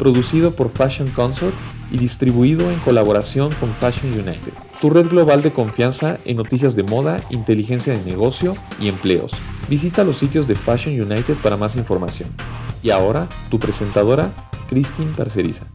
producido por Fashion Consort y distribuido en colaboración con Fashion United, tu red global de confianza en noticias de moda, inteligencia de negocio y empleos. Visita los sitios de Fashion United para más información. Y ahora, tu presentadora, Christine Parceriza.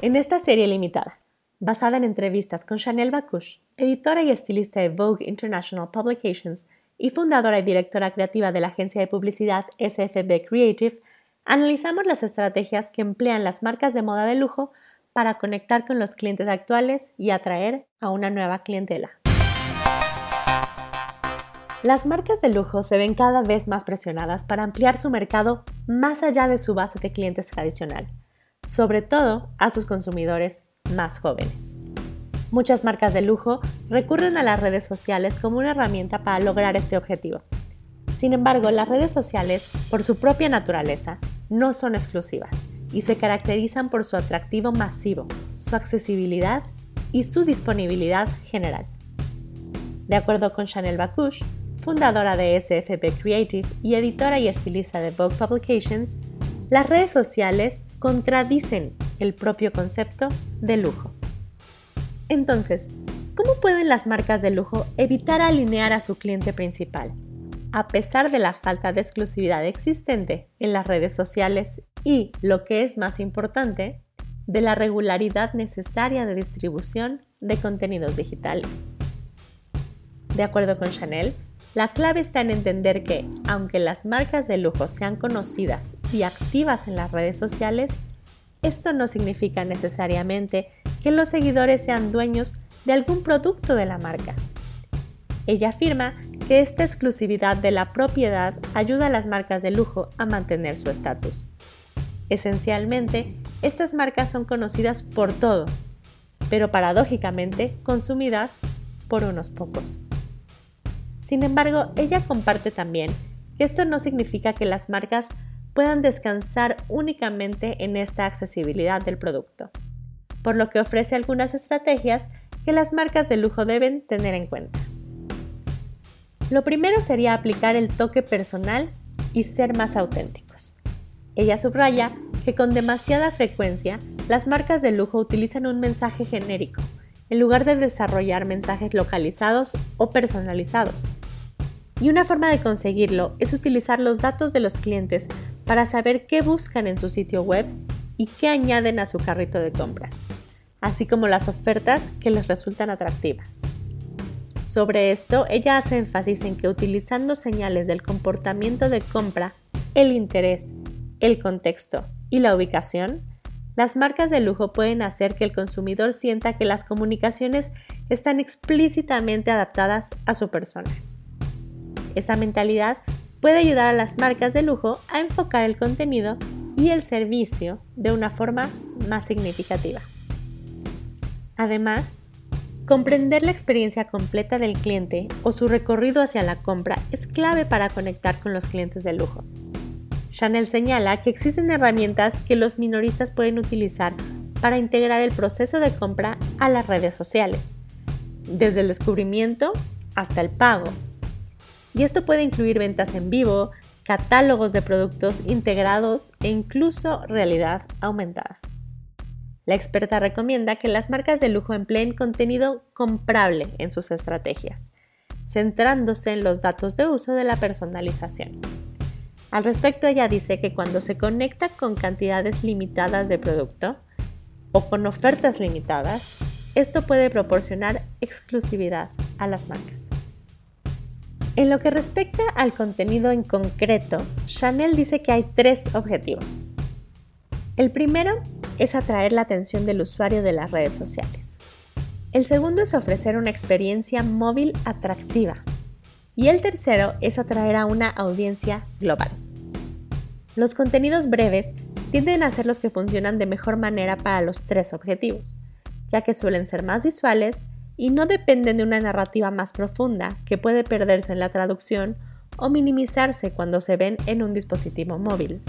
En esta serie limitada, basada en entrevistas con Chanel Bacush, editora y estilista de Vogue International Publications y fundadora y directora creativa de la agencia de publicidad SFB Creative, analizamos las estrategias que emplean las marcas de moda de lujo para conectar con los clientes actuales y atraer a una nueva clientela. Las marcas de lujo se ven cada vez más presionadas para ampliar su mercado más allá de su base de clientes tradicional, sobre todo a sus consumidores más jóvenes. Muchas marcas de lujo recurren a las redes sociales como una herramienta para lograr este objetivo. Sin embargo, las redes sociales, por su propia naturaleza, no son exclusivas y se caracterizan por su atractivo masivo, su accesibilidad y su disponibilidad general. De acuerdo con Chanel Bacush, fundadora de SFP Creative y editora y estilista de Vogue Publications, las redes sociales contradicen el propio concepto de lujo. Entonces, ¿cómo pueden las marcas de lujo evitar alinear a su cliente principal? A pesar de la falta de exclusividad existente en las redes sociales y, lo que es más importante, de la regularidad necesaria de distribución de contenidos digitales. De acuerdo con Chanel, la clave está en entender que, aunque las marcas de lujo sean conocidas y activas en las redes sociales, esto no significa necesariamente que los seguidores sean dueños de algún producto de la marca. Ella afirma que esta exclusividad de la propiedad ayuda a las marcas de lujo a mantener su estatus. Esencialmente, estas marcas son conocidas por todos, pero paradójicamente consumidas por unos pocos. Sin embargo, ella comparte también que esto no significa que las marcas puedan descansar únicamente en esta accesibilidad del producto, por lo que ofrece algunas estrategias que las marcas de lujo deben tener en cuenta. Lo primero sería aplicar el toque personal y ser más auténticos. Ella subraya que con demasiada frecuencia las marcas de lujo utilizan un mensaje genérico en lugar de desarrollar mensajes localizados o personalizados. Y una forma de conseguirlo es utilizar los datos de los clientes para saber qué buscan en su sitio web y qué añaden a su carrito de compras, así como las ofertas que les resultan atractivas. Sobre esto, ella hace énfasis en que utilizando señales del comportamiento de compra, el interés, el contexto y la ubicación, las marcas de lujo pueden hacer que el consumidor sienta que las comunicaciones están explícitamente adaptadas a su persona. Esa mentalidad puede ayudar a las marcas de lujo a enfocar el contenido y el servicio de una forma más significativa. Además, Comprender la experiencia completa del cliente o su recorrido hacia la compra es clave para conectar con los clientes de lujo. Chanel señala que existen herramientas que los minoristas pueden utilizar para integrar el proceso de compra a las redes sociales, desde el descubrimiento hasta el pago. Y esto puede incluir ventas en vivo, catálogos de productos integrados e incluso realidad aumentada. La experta recomienda que las marcas de lujo empleen contenido comprable en sus estrategias, centrándose en los datos de uso de la personalización. Al respecto, ella dice que cuando se conecta con cantidades limitadas de producto o con ofertas limitadas, esto puede proporcionar exclusividad a las marcas. En lo que respecta al contenido en concreto, Chanel dice que hay tres objetivos. El primero es atraer la atención del usuario de las redes sociales. El segundo es ofrecer una experiencia móvil atractiva. Y el tercero es atraer a una audiencia global. Los contenidos breves tienden a ser los que funcionan de mejor manera para los tres objetivos, ya que suelen ser más visuales y no dependen de una narrativa más profunda que puede perderse en la traducción o minimizarse cuando se ven en un dispositivo móvil.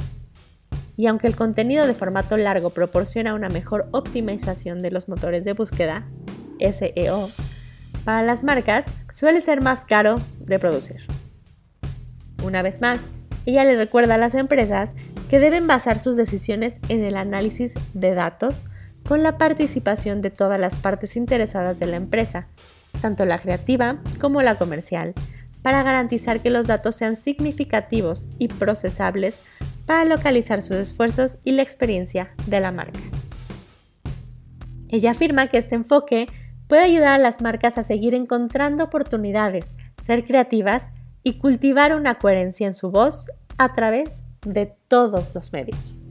Y aunque el contenido de formato largo proporciona una mejor optimización de los motores de búsqueda, SEO, para las marcas suele ser más caro de producir. Una vez más, ella le recuerda a las empresas que deben basar sus decisiones en el análisis de datos con la participación de todas las partes interesadas de la empresa, tanto la creativa como la comercial, para garantizar que los datos sean significativos y procesables para localizar sus esfuerzos y la experiencia de la marca. Ella afirma que este enfoque puede ayudar a las marcas a seguir encontrando oportunidades, ser creativas y cultivar una coherencia en su voz a través de todos los medios.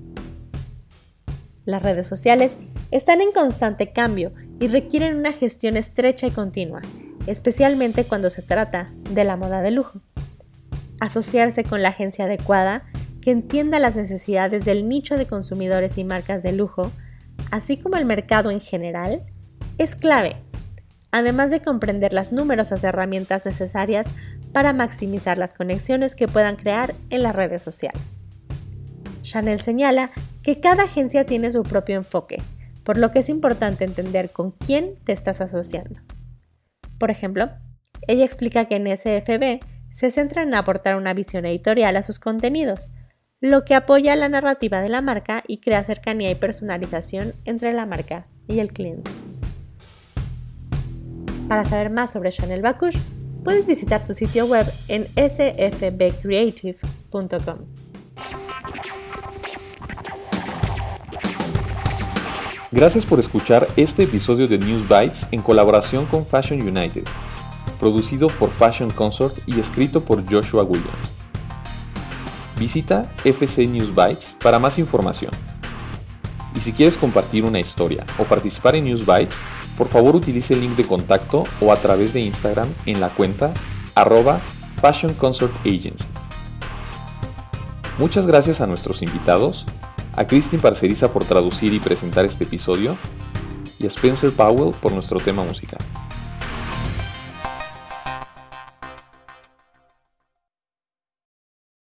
Las redes sociales están en constante cambio y requieren una gestión estrecha y continua, especialmente cuando se trata de la moda de lujo. Asociarse con la agencia adecuada que entienda las necesidades del nicho de consumidores y marcas de lujo, así como el mercado en general, es clave, además de comprender las numerosas herramientas necesarias para maximizar las conexiones que puedan crear en las redes sociales. Chanel señala que cada agencia tiene su propio enfoque, por lo que es importante entender con quién te estás asociando. Por ejemplo, ella explica que en SFB se centra en aportar una visión editorial a sus contenidos, lo que apoya la narrativa de la marca y crea cercanía y personalización entre la marca y el cliente. Para saber más sobre Chanel Bakush, puedes visitar su sitio web en sfbcreative.com. Gracias por escuchar este episodio de News Bites en colaboración con Fashion United, producido por Fashion Consort y escrito por Joshua Williams. Visita FC News Bites para más información. Y si quieres compartir una historia o participar en News Bites, por favor utilice el link de contacto o a través de Instagram en la cuenta arroba Fashion Consort Agency. Muchas gracias a nuestros invitados a Christine Parceriza por traducir y presentar este episodio y a Spencer Powell por nuestro tema musical.